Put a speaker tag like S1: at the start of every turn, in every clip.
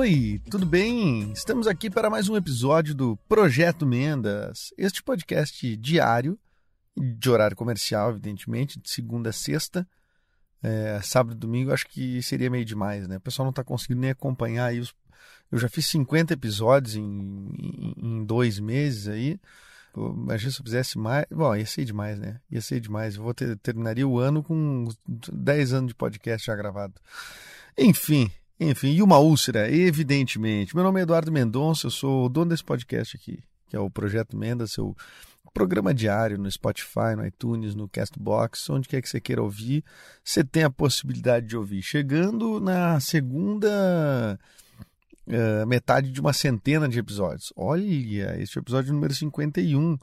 S1: Oi, tudo bem? Estamos aqui para mais um episódio do Projeto Mendas, este podcast diário, de horário comercial, evidentemente, de segunda a sexta. É, sábado e domingo acho que seria meio demais, né? O pessoal não está conseguindo nem acompanhar aí. Os... Eu já fiz 50 episódios em, em, em dois meses aí. Imagina se eu fizesse mais. Bom, ia ser demais, né? Ia ser demais. Eu vou ter, terminaria o ano com 10 anos de podcast já gravado. Enfim, enfim, e uma úlcera, evidentemente. Meu nome é Eduardo Mendonça, eu sou o dono desse podcast aqui, que é o Projeto Mendas, seu programa diário no Spotify, no iTunes, no Castbox, onde quer que você queira ouvir, você tem a possibilidade de ouvir. Chegando na segunda uh, metade de uma centena de episódios. Olha, este é episódio número 51.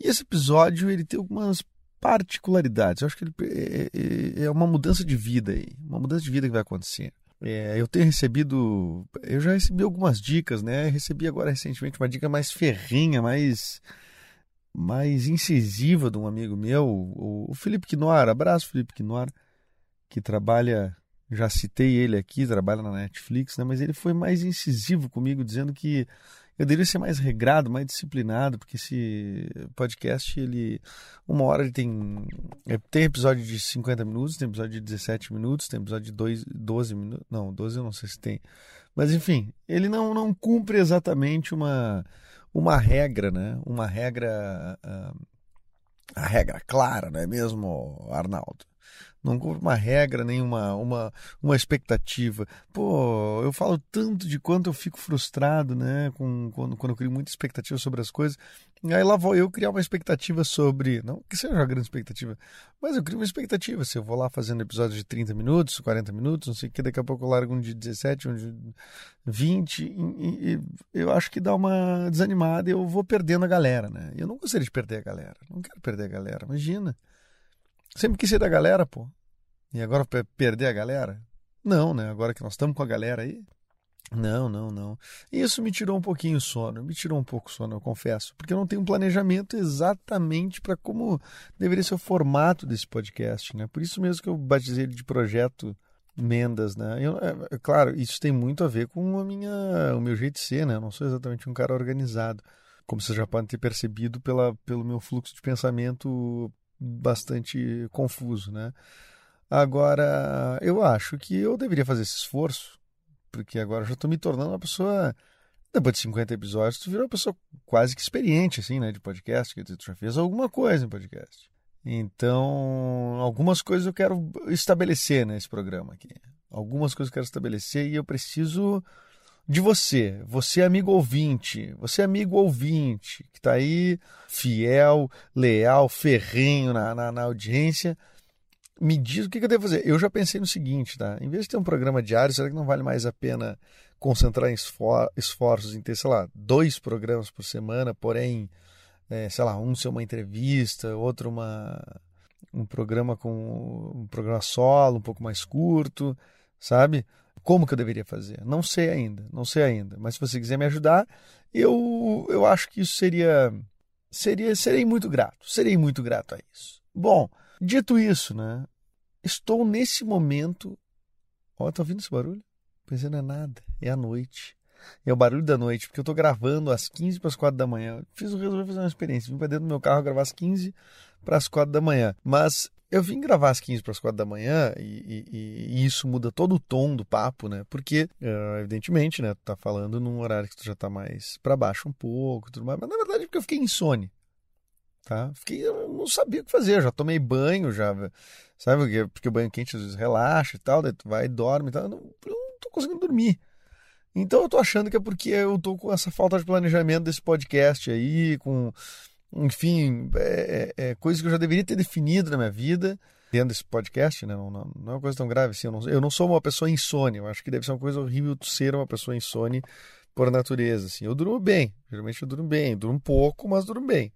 S1: E esse episódio ele tem algumas particularidades. Eu acho que ele é, é, é uma mudança de vida aí, uma mudança de vida que vai acontecer. É, eu tenho recebido, eu já recebi algumas dicas, né? recebi agora recentemente uma dica mais ferrinha, mais mais incisiva de um amigo meu, o, Felipe Quinora. Abraço, Felipe Quinora, que trabalha, já citei ele aqui, trabalha na Netflix, né? Mas ele foi mais incisivo comigo, dizendo que eu deveria ser mais regrado, mais disciplinado, porque esse podcast, ele. Uma hora ele tem. É, tem episódio de 50 minutos, tem episódio de 17 minutos, tem episódio de 2, 12 minutos. Não, 12 eu não sei se tem. Mas enfim, ele não, não cumpre exatamente uma, uma regra, né? Uma regra. Uh, a regra clara, não é mesmo, Arnaldo? Não cumpre uma regra, nem uma, uma, uma expectativa. Pô, eu falo tanto de quanto eu fico frustrado, né, com, quando, quando eu crio muita expectativa sobre as coisas. E aí lá vou eu criar uma expectativa sobre, não que seja uma grande expectativa, mas eu crio uma expectativa. Se eu vou lá fazendo episódios de 30 minutos, 40 minutos, não sei o que, daqui a pouco eu largo um de 17, um de 20, e, e eu acho que dá uma desanimada e eu vou perdendo a galera, né? Eu não gostaria de perder a galera, não quero perder a galera, imagina. Sempre quis ser da galera, pô. E agora perder a galera? Não, né? Agora que nós estamos com a galera aí. Não, não, não. Isso me tirou um pouquinho o sono, me tirou um pouco o sono, eu confesso, porque eu não tenho um planejamento exatamente para como deveria ser o formato desse podcast, né? Por isso mesmo que eu batizei ele de projeto Mendas, né? Eu, é, é, claro, isso tem muito a ver com a minha, o meu jeito de ser, né? Eu não sou exatamente um cara organizado, como vocês já podem ter percebido pela, pelo meu fluxo de pensamento bastante confuso, né? Agora, eu acho que eu deveria fazer esse esforço, porque agora eu já estou me tornando uma pessoa. Depois de 50 episódios, tu virou uma pessoa quase que experiente, assim, né, de podcast, que tu já fez alguma coisa em podcast. Então, algumas coisas eu quero estabelecer nesse programa aqui. Algumas coisas eu quero estabelecer e eu preciso de você, você amigo ouvinte, você amigo ouvinte, que está aí fiel, leal, ferrenho na, na, na, audiência, me diz o que, que eu devo fazer. Eu já pensei no seguinte, tá? Em vez de ter um programa diário, será que não vale mais a pena concentrar esfor esforços em ter, sei lá, dois programas por semana, porém, é, sei lá, um ser uma entrevista, outro uma, um programa com um programa solo, um pouco mais curto, sabe? Como que eu deveria fazer? Não sei ainda, não sei ainda. Mas se você quiser me ajudar, eu, eu acho que isso seria, seria. Serei muito grato. Serei muito grato a isso. Bom, dito isso, né? Estou nesse momento. Ó, tá ouvindo esse barulho? Pois é, não é nada. É a noite. É o barulho da noite, porque eu estou gravando às 15 para as 4 da manhã. Fiz o resolver fazer uma experiência. Vim para dentro do meu carro gravar às 15 para as 4 da manhã. Mas eu vim gravar às 15 para as 4 da manhã e, e, e, isso muda todo o tom do papo, né? Porque, uh, evidentemente, né? Tu tá falando num horário que tu já tá mais para baixo um pouco, tudo mais. Mas na verdade é porque eu fiquei insone, tá? Fiquei, eu não sabia o que fazer. Já tomei banho, já, sabe? Porque, porque o banho quente às vezes relaxa e tal, daí tu vai e dorme e tal. Eu não, eu não tô conseguindo dormir. Então eu tô achando que é porque eu tô com essa falta de planejamento desse podcast aí, com enfim, é, é, é coisa que eu já deveria ter definido na minha vida dentro desse podcast, né? Não, não, não, é uma coisa tão grave assim. Eu não, eu não sou uma pessoa insone. Eu acho que deve ser uma coisa horrível ser uma pessoa insone por natureza. Assim. Eu durmo bem. Geralmente eu durmo bem. Eu durmo pouco, mas durmo bem.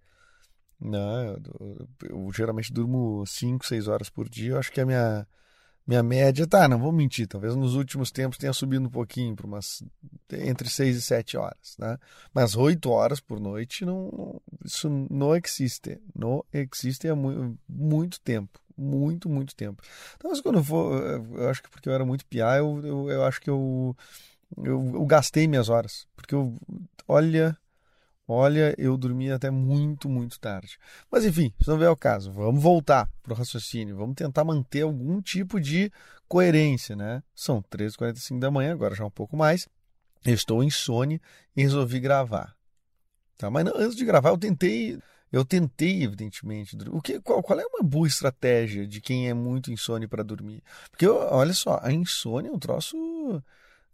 S1: Não, eu, eu, geralmente durmo 5, 6 horas por dia. Eu acho que a minha, minha média, tá, não vou mentir, talvez nos últimos tempos tenha subido um pouquinho para umas entre 6 e 7 horas, né? Mas 8 horas por noite não, isso não existe. Não existe há muito, muito tempo muito, muito tempo. Então, mas quando eu for, eu acho que porque eu era muito piá, eu, eu, eu acho que eu, eu, eu, gastei minhas horas. Porque eu, olha, olha, eu dormi até muito, muito tarde. Mas enfim, isso não é o caso. Vamos voltar para o raciocínio, vamos tentar manter algum tipo de coerência, né? São 3h45 da manhã, agora já um pouco mais. Eu estou em sono e resolvi gravar. Tá? Mas não, antes de gravar, eu tentei eu tentei, evidentemente. O que, qual, qual, é uma boa estratégia de quem é muito insone para dormir? Porque, olha só, a insônia é um troço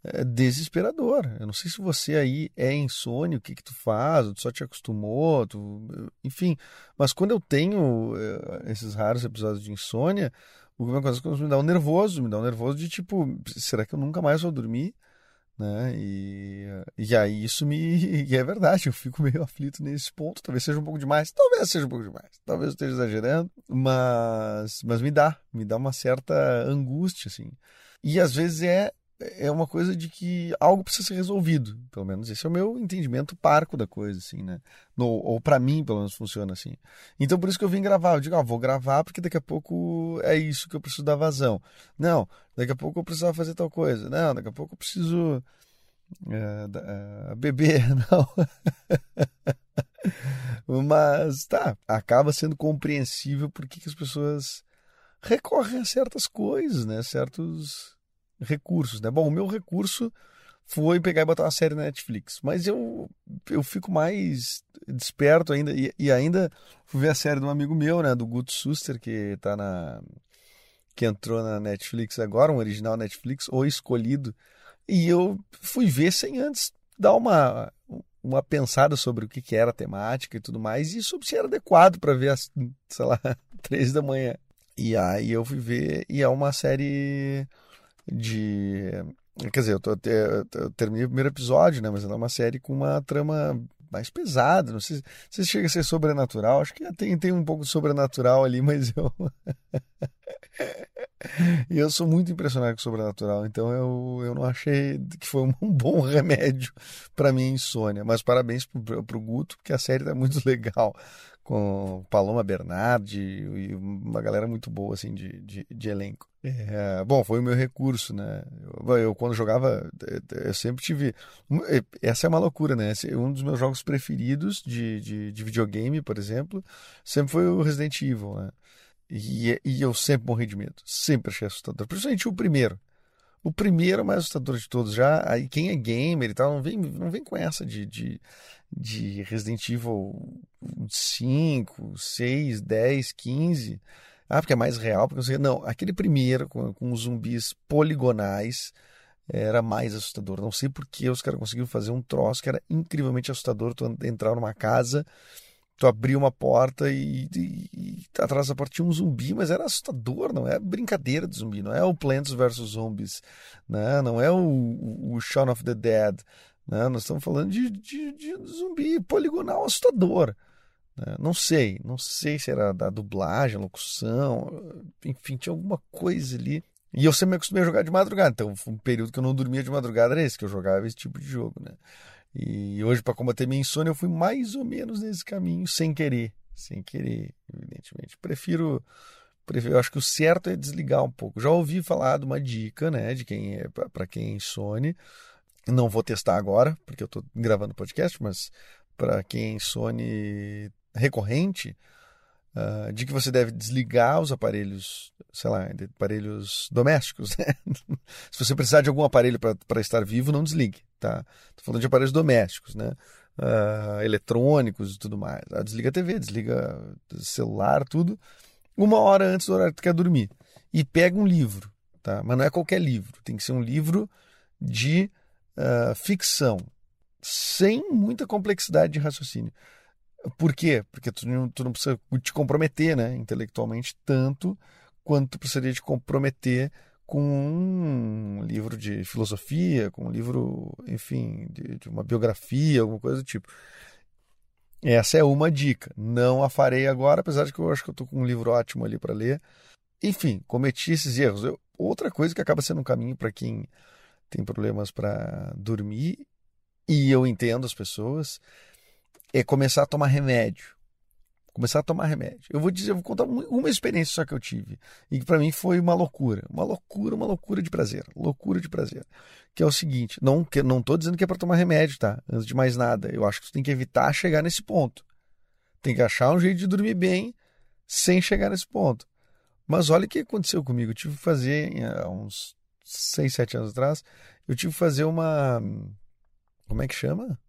S1: é, desesperador. Eu não sei se você aí é insônia, o que, que tu faz, tu só te acostumou, tu, enfim. Mas quando eu tenho é, esses raros episódios de insônia, o que me dá um nervoso, me dá um nervoso de tipo, será que eu nunca mais vou dormir? né? E, e aí isso me. E é verdade, eu fico meio aflito nesse ponto. Talvez seja um pouco demais, talvez seja um pouco demais, talvez eu esteja exagerando, mas, mas me dá, me dá uma certa angústia, assim. E às vezes é é uma coisa de que algo precisa ser resolvido. Pelo menos esse é o meu entendimento parco da coisa, assim, né? No, ou para mim, pelo menos, funciona assim. Então, por isso que eu vim gravar. Eu digo, ah, vou gravar porque daqui a pouco é isso que eu preciso dar vazão. Não, daqui a pouco eu precisava fazer tal coisa. Não, daqui a pouco eu preciso é, é, beber. Não. Mas, tá, acaba sendo compreensível porque que as pessoas recorrem a certas coisas, né? Certos recursos, né? Bom, o meu recurso foi pegar e botar uma série na Netflix, mas eu, eu fico mais desperto ainda e, e ainda fui ver a série de um amigo meu, né, do Guto Suster, que tá na que entrou na Netflix agora, um original Netflix, ou escolhido, e eu fui ver sem antes dar uma uma pensada sobre o que, que era a temática e tudo mais, e sobre se era adequado para ver às, sei lá, três da manhã. E aí eu fui ver, e é uma série de. Quer dizer, eu, tô, eu terminei o primeiro episódio, né? Mas é uma série com uma trama mais pesada. Não sei, se chega a ser sobrenatural. Acho que tem, tem um pouco de sobrenatural ali, mas eu. e eu sou muito impressionado com o sobrenatural, então eu, eu não achei que foi um bom remédio para minha insônia. Mas parabéns pro, pro Guto, porque a série tá muito legal com Paloma Bernardi e uma galera muito boa assim de, de, de elenco. É, bom, foi o meu recurso, né? Eu, eu, quando jogava, eu sempre tive. Essa é uma loucura, né? Um dos meus jogos preferidos de, de, de, videogame, por exemplo, sempre foi o Resident Evil, né? E, e eu sempre morri de medo, sempre achei assustador, principalmente o primeiro. O primeiro é mais assustador de todos. Já aí quem é gamer e tal, não vem, não vem com essa de, de, de Resident Evil 5, 6, 10, 15. Ah, porque é mais real, porque você. Não, aquele primeiro, com, com os zumbis poligonais, era mais assustador. Não sei por que os caras conseguiram fazer um troço que era incrivelmente assustador. Tu entrar numa casa tu abria uma porta e, e, e, atrás da porta tinha um zumbi, mas era assustador, não é brincadeira de zumbi, não é o Plants vs Zombies, né? não é o, o Shaun of the Dead, né? nós estamos falando de, de, de zumbi poligonal assustador. Né? Não sei, não sei se era da dublagem, locução, enfim, tinha alguma coisa ali. E eu sempre me acostumei a jogar de madrugada, então um período que eu não dormia de madrugada era esse, que eu jogava esse tipo de jogo, né? E hoje, para combater minha insônia, eu fui mais ou menos nesse caminho, sem querer. Sem querer, evidentemente. Prefiro. prefiro eu acho que o certo é desligar um pouco. Já ouvi falar de uma dica, né, de quem é para quem é insone. Não vou testar agora, porque eu estou gravando podcast, mas para quem é insone recorrente, uh, de que você deve desligar os aparelhos, sei lá, aparelhos domésticos. Né? Se você precisar de algum aparelho para estar vivo, não desligue. Tá? Tô falando de aparelhos domésticos, né? Uh, eletrônicos e tudo mais. Ah, desliga a TV, desliga celular, tudo. Uma hora antes do horário que tu quer dormir. E pega um livro, tá? Mas não é qualquer livro. Tem que ser um livro de uh, ficção, sem muita complexidade de raciocínio. Por quê? Porque tu não, tu não precisa te comprometer, né, intelectualmente, tanto quanto tu precisaria te comprometer com um livro de filosofia, com um livro, enfim, de, de uma biografia, alguma coisa do tipo. Essa é uma dica. Não a farei agora, apesar de que eu acho que eu estou com um livro ótimo ali para ler. Enfim, cometi esses erros. Eu, outra coisa que acaba sendo um caminho para quem tem problemas para dormir, e eu entendo as pessoas, é começar a tomar remédio começar a tomar remédio. Eu vou dizer, eu vou contar uma experiência só que eu tive e que para mim foi uma loucura, uma loucura, uma loucura de prazer, loucura de prazer. Que é o seguinte, não que não tô dizendo que é para tomar remédio, tá? Antes de mais nada, eu acho que tu tem que evitar chegar nesse ponto. Tem que achar um jeito de dormir bem sem chegar nesse ponto. Mas olha o que aconteceu comigo. Eu tive que fazer há uns 6, 7 anos atrás, eu tive que fazer uma como é que chama?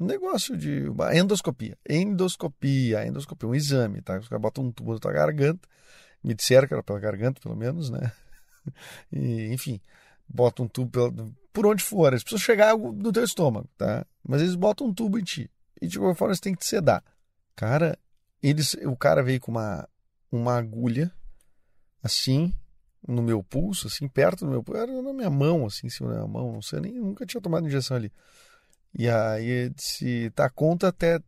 S1: Um negócio de uma endoscopia. Endoscopia, endoscopia, um exame, tá? Os caras botam um tubo na tua garganta, me disseram que era pela garganta, pelo menos, né? E, enfim, botam um tubo pela, por onde for, eles precisam chegar no teu estômago, tá? Mas eles botam um tubo em ti. E de qualquer forma, eles têm que te sedar. Cara, eles, o cara veio com uma, uma agulha, assim, no meu pulso, assim, perto do meu pulso, era na minha mão, assim, em cima da minha mão, não sei, nem nunca tinha tomado injeção ali. E aí disse, tá, conta até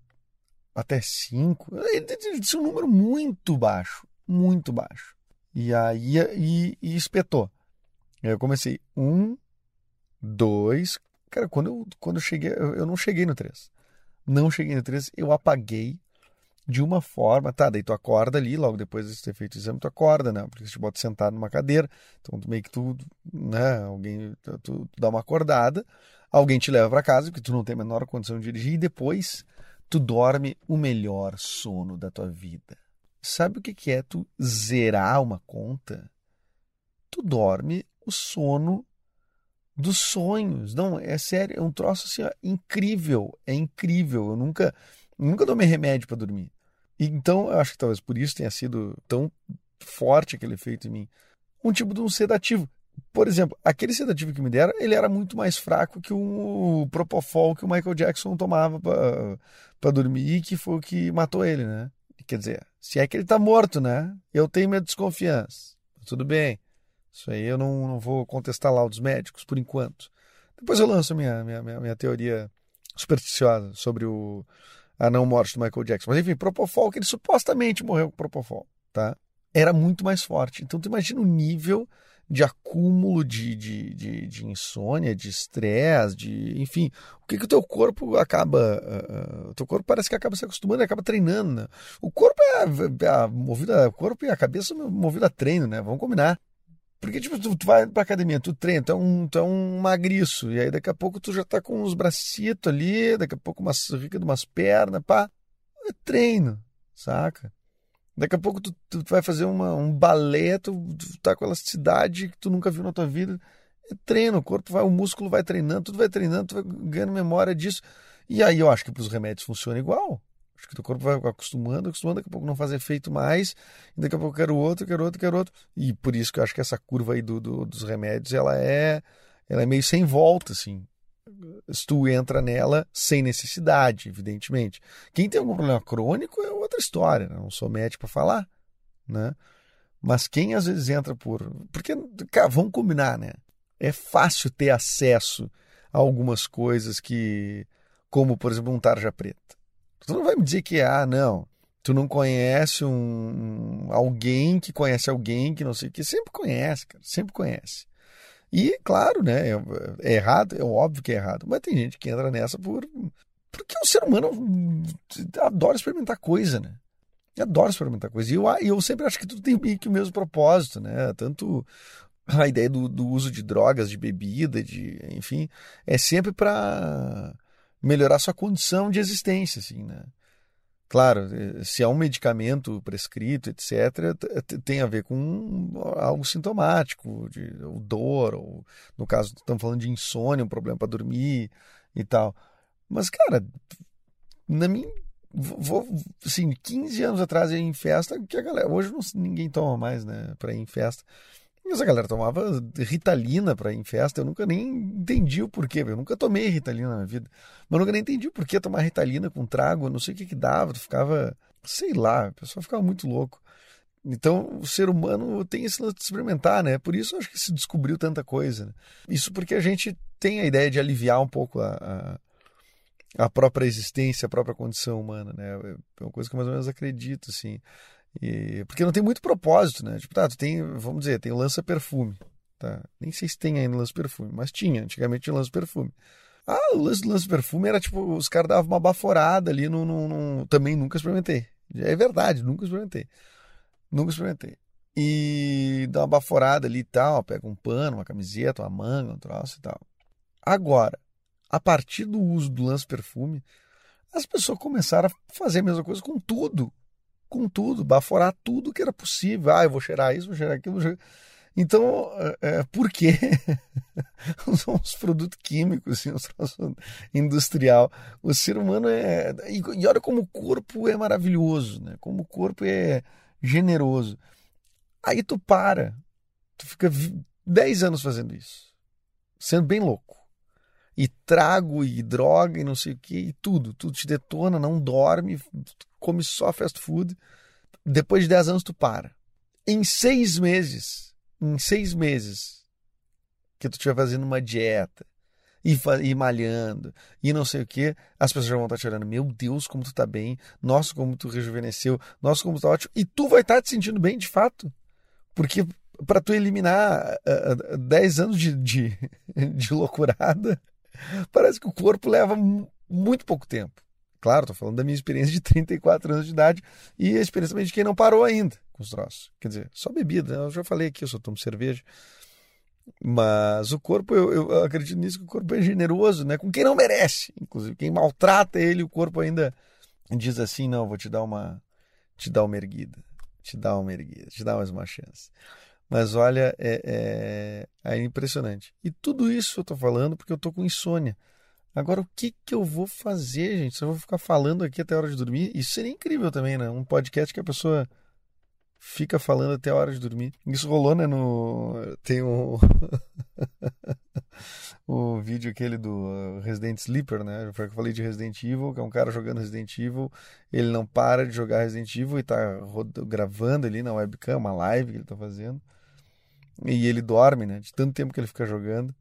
S1: até cinco. Ele disse um número muito baixo, muito baixo. E aí e, e espetou. Eu comecei um, dois. Cara, quando eu, quando eu cheguei, eu, não cheguei no três. Não cheguei no três, eu apaguei de uma forma, tá, daí tu acorda ali, logo depois de ter feito o exame, tu acorda, né? Porque te bota sentado numa cadeira, então meio que tu, né, alguém, tu, tu dá uma acordada, alguém te leva para casa, porque tu não tem a menor condição de dirigir, e depois tu dorme o melhor sono da tua vida. Sabe o que, é tu zerar uma conta? Tu dorme o sono dos sonhos. Não, é sério, é um troço assim, ó, incrível, é incrível. Eu nunca, nunca tomei remédio para dormir. Então, eu acho que talvez por isso tenha sido tão forte aquele efeito em mim. Um tipo de um sedativo por exemplo, aquele sedativo que me deram, ele era muito mais fraco que o Propofol que o Michael Jackson tomava para dormir, que foi o que matou ele, né? Quer dizer, se é que ele tá morto, né? Eu tenho minha desconfiança. Tudo bem. Isso aí eu não, não vou contestar lá dos médicos por enquanto. Depois eu lanço minha, minha, minha, minha teoria supersticiosa sobre o, a não morte do Michael Jackson. Mas enfim, Propofol, que ele supostamente morreu com Propofol, tá? Era muito mais forte. Então tu imagina o nível de acúmulo de, de, de, de insônia, de estresse, de enfim, o que, que o teu corpo acaba, uh, o teu corpo parece que acaba se acostumando, acaba treinando, né? O corpo é, é movido, o corpo e a cabeça movido a treino, né? Vamos combinar. Porque, tipo, tu, tu vai pra academia, tu treina, tu é, um, tu é um magriço, e aí daqui a pouco tu já tá com uns bracitos ali, daqui a pouco umas rica de umas pernas, pá. É treino, saca? Daqui a pouco tu, tu vai fazer uma, um balé, tu, tu tá com elasticidade que tu nunca viu na tua vida. É treino, o corpo vai, o músculo vai treinando, tudo vai treinando, tu vai ganhando memória disso. E aí eu acho que para os remédios funciona igual. Acho que o corpo vai acostumando, acostumando, daqui a pouco não faz efeito mais, daqui a pouco quero outro, quero outro, quero outro. E por isso que eu acho que essa curva aí do, do, dos remédios, ela é, ela é meio sem volta, assim se tu entra nela sem necessidade, evidentemente. Quem tem algum problema crônico é outra história, né? não sou médico para falar, né? Mas quem às vezes entra por. Porque, cara, vamos combinar, né? É fácil ter acesso a algumas coisas que. Como, por exemplo, um tarja preta. Tu não vai me dizer que, ah, não, tu não conhece um, alguém que conhece alguém que não sei o que. Sempre conhece, cara, sempre conhece. E, claro, né, é, é, errado, é óbvio que é errado, mas tem gente que entra nessa por porque o ser humano adora experimentar coisa, né? Adora experimentar coisa. E eu, eu sempre acho que tudo tem meio que o mesmo propósito, né? Tanto a ideia do, do uso de drogas, de bebida, de enfim, é sempre para melhorar sua condição de existência, assim, né? Claro, eh, se há um medicamento prescrito, etc., tem a ver com algo sintomático, de ou dor, ou no caso, estamos falando de insônia, um problema para dormir e tal. Mas, cara, na minha. Vou, assim, 15 anos atrás eu ia em festa, que a galera. Hoje não, ninguém toma mais, né, para ir em festa. Essa galera tomava ritalina para ir em festa, eu nunca nem entendi o porquê, eu nunca tomei ritalina na minha vida, mas eu nunca nem entendi o porquê tomar ritalina com trago, não sei o que que dava, tu ficava, sei lá, a pessoa ficava muito louco. Então, o ser humano tem esse lance de experimentar, né? Por isso acho que se descobriu tanta coisa. Né? Isso porque a gente tem a ideia de aliviar um pouco a, a, a, própria existência, a própria condição humana, né? É uma coisa que eu mais ou menos acredito, assim. E, porque não tem muito propósito, né? Tipo, tá, tu tem, vamos dizer, tem lança-perfume, tá? Nem sei se tem ainda lança-perfume, mas tinha, antigamente tinha lança-perfume. Ah, o lance do lança-perfume era tipo, os caras davam uma baforada ali no, no, no, Também nunca experimentei. É verdade, nunca experimentei. Nunca experimentei. E dá uma baforada ali e tal, pega um pano, uma camiseta, uma manga, um troço e tal. Agora, a partir do uso do lança-perfume, as pessoas começaram a fazer a mesma coisa com tudo com tudo, baforar tudo que era possível. Ah, eu vou cheirar isso, vou cheirar aquilo. Vou cheirar... Então, é, é por que os produtos químicos, assim, os industrial? O ser humano é. E olha como o corpo é maravilhoso, né? Como o corpo é generoso. Aí tu para, tu fica 10 anos fazendo isso, sendo bem louco. E trago, e droga, e não sei o que, e tudo. Tudo te detona, não dorme, come só fast food. Depois de 10 anos, tu para. Em seis meses, em seis meses, que tu estiver fazendo uma dieta, e, e malhando, e não sei o que, as pessoas já vão estar te olhando, meu Deus, como tu tá bem, nossa, como tu rejuvenesceu, nossa, como tu tá ótimo, e tu vai estar te sentindo bem de fato, porque para tu eliminar uh, uh, 10 anos de, de, de loucurada, parece que o corpo leva muito pouco tempo. Claro, estou falando da minha experiência de 34 anos de idade e a experiência também de quem não parou ainda com os troços. Quer dizer, só bebida, né? eu já falei aqui, eu só tomo cerveja. Mas o corpo, eu, eu, acredito nisso, que o corpo é generoso, né? Com quem não merece. Inclusive, quem maltrata ele, o corpo ainda diz assim, não, vou te dar uma, te dar uma erguida, te dar uma erguida, te dar mais uma chance. Mas olha, é, é, é impressionante. E tudo isso eu estou falando porque eu estou com insônia. Agora, o que, que eu vou fazer, gente? Se eu vou ficar falando aqui até a hora de dormir, isso seria incrível também, né? Um podcast que a pessoa fica falando até a hora de dormir. Isso rolou, né? No... Tem o. o vídeo aquele do uh, Resident Sleeper, né? Foi que eu falei de Resident Evil, que é um cara jogando Resident Evil. Ele não para de jogar Resident Evil e tá gravando ali na webcam, uma live que ele tá fazendo. E ele dorme, né? De tanto tempo que ele fica jogando,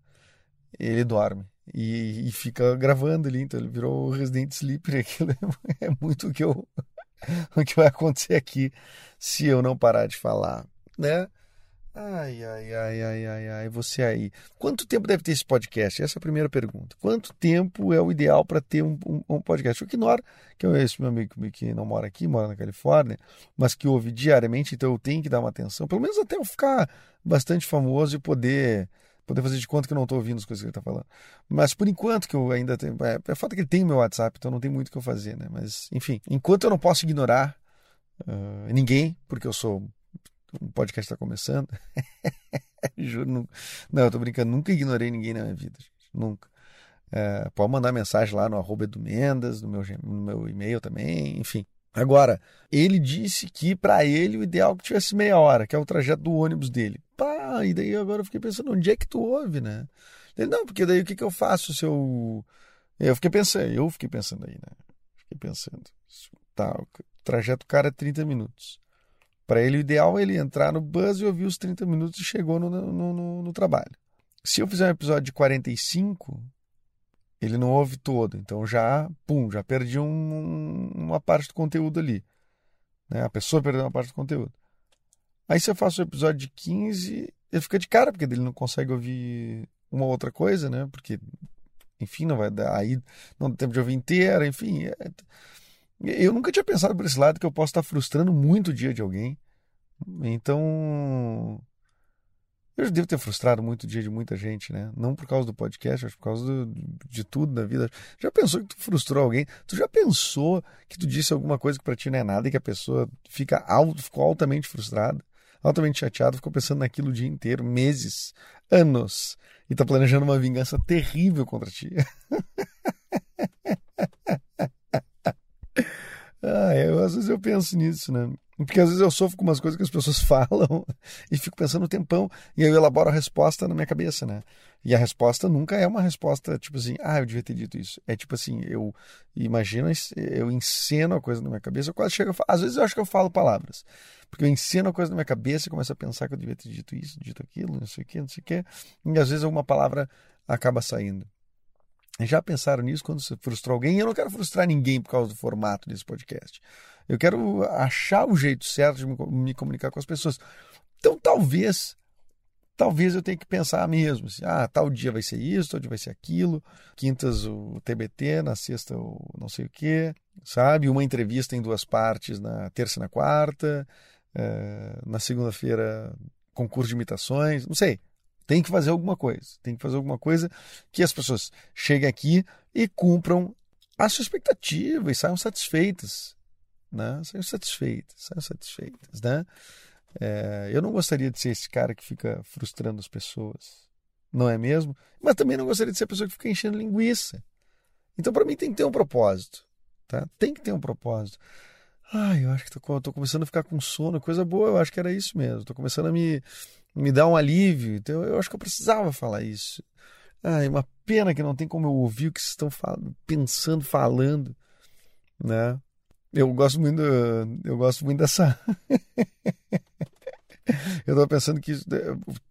S1: ele dorme e, e, fica gravando ali. Então ele virou Resident Sleeper. Aquilo é, muito o que, eu, o que vai acontecer aqui se eu não parar de falar, né? Ai, ai, ai, ai, ai, ai, você aí. Quanto tempo deve ter esse podcast? Essa é a primeira pergunta. Quanto tempo é o ideal para ter um, um, um, podcast? O Knorr, que é esse meu amigo que não mora aqui, mora na Califórnia, mas que ouve diariamente, então eu tenho que dar uma atenção, pelo menos até eu ficar bastante famoso e poder poder fazer de conta que eu não estou ouvindo as coisas que ele está falando. Mas por enquanto que eu ainda tenho. É, é fato que ele tem o meu WhatsApp, então não tem muito o que eu fazer, né? Mas, enfim, enquanto eu não posso ignorar uh, ninguém, porque eu sou. O podcast está começando. Juro, não, não, eu tô brincando, nunca ignorei ninguém na minha vida, gente, nunca. É, pode mandar mensagem lá no arroba Mendas, no meu, no meu e-mail também, enfim. Agora, ele disse que para ele o ideal é que tivesse meia hora, que é o trajeto do ônibus dele. Pá, e daí agora eu fiquei pensando, onde é que tu ouve, né? Ele, não, porque daí o que, que eu faço se eu. Eu fiquei pensando, eu fiquei pensando aí, né? Fiquei pensando. Tá, o trajeto do cara é 30 minutos. Para ele, o ideal é ele entrar no bus e ouvir os 30 minutos e chegou no, no, no, no trabalho. Se eu fizer um episódio de 45, ele não ouve todo. Então já, pum, já perdi um, uma parte do conteúdo ali. Né? A pessoa perdeu uma parte do conteúdo. Aí se eu faço o episódio de 15, ele fica de cara, porque ele não consegue ouvir uma outra coisa, né? Porque, enfim, não vai dar. Aí não tem tempo de ouvir inteira, enfim. É... Eu nunca tinha pensado por esse lado que eu posso estar frustrando muito o dia de alguém. Então, eu devo ter frustrado muito o dia de muita gente, né? Não por causa do podcast, mas por causa do, de tudo da vida. Já pensou que tu frustrou alguém? Tu já pensou que tu disse alguma coisa que para ti não é nada e que a pessoa fica alto, ficou altamente frustrada, altamente chateada, ficou pensando naquilo o dia inteiro, meses, anos, e tá planejando uma vingança terrível contra ti? Ah, eu, às vezes eu penso nisso, né? Porque às vezes eu sofro com umas coisas que as pessoas falam e fico pensando um tempão e eu elaboro a resposta na minha cabeça, né? E a resposta nunca é uma resposta tipo assim, ah, eu devia ter dito isso. É tipo assim, eu imagino, eu enceno a coisa na minha cabeça, eu quase chego Às vezes eu acho que eu falo palavras, porque eu enceno a coisa na minha cabeça e começo a pensar que eu devia ter dito isso, dito aquilo, não sei o que, não sei o que, e às vezes alguma palavra acaba saindo. Já pensaram nisso quando você frustrou alguém? Eu não quero frustrar ninguém por causa do formato desse podcast. Eu quero achar o jeito certo de me comunicar com as pessoas. Então, talvez, talvez eu tenha que pensar mesmo. Assim, ah, tal dia vai ser isso, tal dia vai ser aquilo. Quintas o TBT, na sexta o não sei o quê, sabe? Uma entrevista em duas partes na terça e na quarta. É, na segunda-feira, concurso de imitações. Não sei. Tem que fazer alguma coisa. Tem que fazer alguma coisa que as pessoas cheguem aqui e cumpram a sua expectativa e saiam satisfeitas né? Saiam satisfeitas, saiam satisfeitas, né? É, eu não gostaria de ser esse cara que fica frustrando as pessoas, não é mesmo? Mas também não gostaria de ser a pessoa que fica enchendo linguiça. Então, para mim, tem que ter um propósito, tá? Tem que ter um propósito. Ai, eu acho que tô começando a ficar com sono, coisa boa, eu acho que era isso mesmo. Tô começando a me, me dar um alívio, então eu acho que eu precisava falar isso. Ai, uma pena que não tem como eu ouvir o que vocês estão pensando, falando, né? Eu gosto muito, eu gosto muito dessa. eu estava pensando que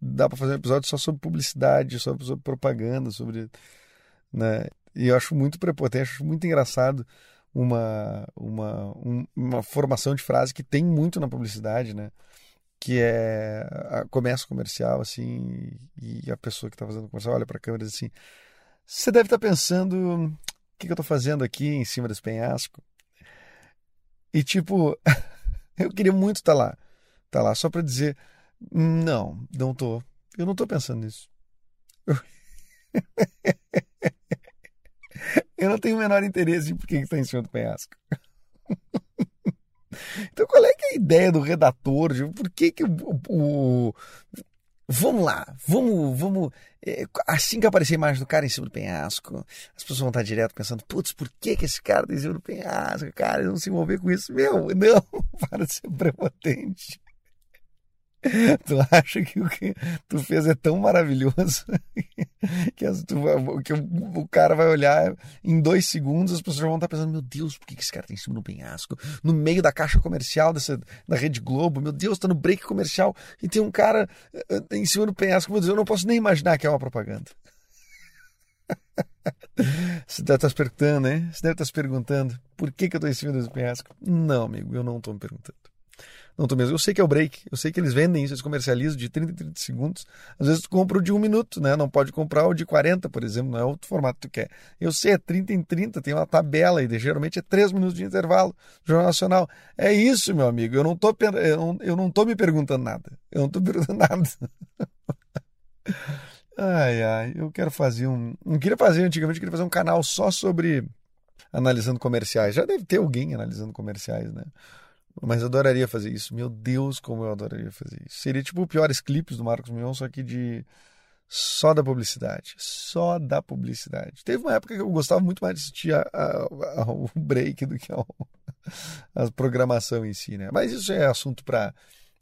S1: dá para fazer um episódio só sobre publicidade, só sobre propaganda, sobre, né? E eu acho muito prepotente, acho muito engraçado uma uma um, uma formação de frase que tem muito na publicidade, né? Que é a comércio comercial, assim, e a pessoa que está fazendo o comercial olha para a câmera e diz assim: você deve estar tá pensando o que, que eu estou fazendo aqui em cima desse penhasco? E tipo, eu queria muito estar tá lá. Tá lá só para dizer, não, não tô. Eu não tô pensando nisso. Eu, eu não tenho o menor interesse em por que está em cima do penhasco. Então, qual é é a ideia do redator? De por que, que o, o, Vamos lá, vamos, vamos. É, assim que aparecer a imagem do cara em cima do penhasco, as pessoas vão estar direto pensando: putz, por que, que esse cara está em cima do penhasco? Cara, não se envolver com isso. Meu, não, para de ser prepotente. tu acha que o que tu fez é tão maravilhoso que, as, tu, que o, o, cara vai olhar em dois segundos, as pessoas vão estar pensando: meu Deus, por que, esse cara está em cima do penhasco? No meio da caixa comercial dessa, da Rede Globo, meu Deus, está no break comercial e tem um cara uh, em cima do penhasco. Meu Deus, eu não posso nem imaginar que é uma propaganda. Você deve estar se perguntando, hein? Você deve estar se perguntando por que, que eu estou em cima desse penhasco. Não, amigo, eu não estou me perguntando. Não tô mesmo. Eu sei que é o break, eu sei que eles vendem isso, eles comercializam de 30 em 30 segundos. Às vezes tu compra o de um minuto, né? Não pode comprar o de 40, por exemplo, não é outro formato que tu quer. Eu sei, é 30 em 30, tem uma tabela e geralmente é 3 minutos de intervalo. Jornal Nacional. É isso, meu amigo. Eu não tô, eu não, eu não tô me perguntando nada. Eu não tô perguntando nada. ai, ai, eu quero fazer um. Não queria fazer antigamente, eu queria fazer um canal só sobre analisando comerciais. Já deve ter alguém analisando comerciais, né? Mas eu adoraria fazer isso. Meu Deus, como eu adoraria fazer isso. Seria tipo piores clipes do Marcos Mion, só que de só da publicidade. Só da publicidade. Teve uma época que eu gostava muito mais de assistir a, a, a, o break do que a, programação em si, né? Mas isso é assunto para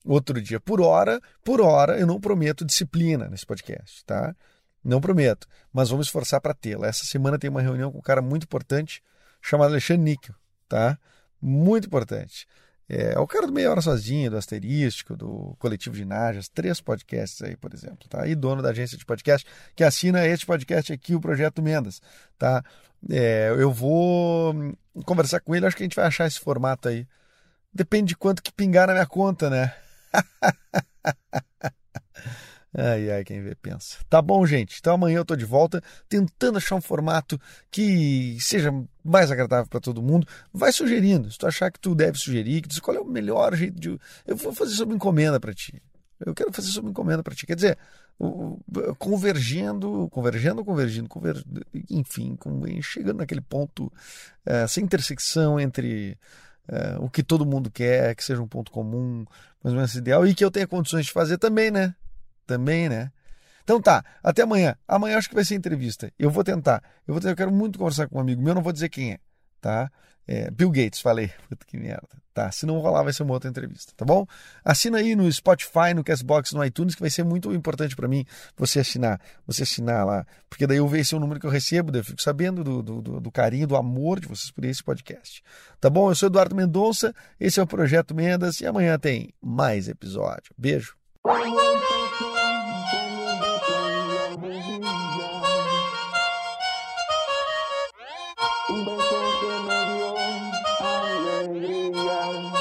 S1: outro dia. Por hora, por hora, eu não prometo disciplina nesse podcast, tá? Não prometo, mas vamos esforçar para tê-la. Essa semana tem uma reunião com um cara muito importante chamado Alexandre Níquel, tá? Muito importante. É, é, o cara do Meia Hora Sozinho, do Asterístico, do Coletivo de Najas, três podcasts aí, por exemplo, tá? E dono da agência de podcast que assina este podcast aqui, o Projeto Mendas, tá? É, eu vou conversar com ele, acho que a gente vai achar esse formato aí. Depende de quanto que pingar na minha conta, né? Ai, ai, quem vê pensa. Tá bom, gente. Então amanhã eu tô de volta tentando achar um formato que seja mais agradável para todo mundo. Vai sugerindo. Se tu achar que tu deve sugerir, que diz qual é o melhor jeito de. Eu vou fazer sobre encomenda para ti. Eu quero fazer sobre encomenda para ti. Quer dizer, convergendo, convergendo, convergindo, conver... enfim, chegando naquele ponto, eh, essa intersecção entre eh, o que todo mundo quer, que seja um ponto comum, mais ou menos ideal, e que eu tenha condições de fazer também, né? Também, né? Então tá, até amanhã. Amanhã acho que vai ser entrevista. Eu vou tentar. Eu vou tentar, eu quero muito conversar com um amigo meu, não vou dizer quem é. tá? É, Bill Gates, falei. Puta que merda. Tá, se não rolar, vai ser uma outra entrevista, tá bom? Assina aí no Spotify, no Castbox, no iTunes, que vai ser muito importante para mim você assinar, você assinar lá, porque daí eu vejo o número que eu recebo, daí eu fico sabendo do, do, do carinho, do amor de vocês por esse podcast. Tá bom? Eu sou Eduardo Mendonça, esse é o Projeto Mendas e amanhã tem mais episódio. Beijo. me dio.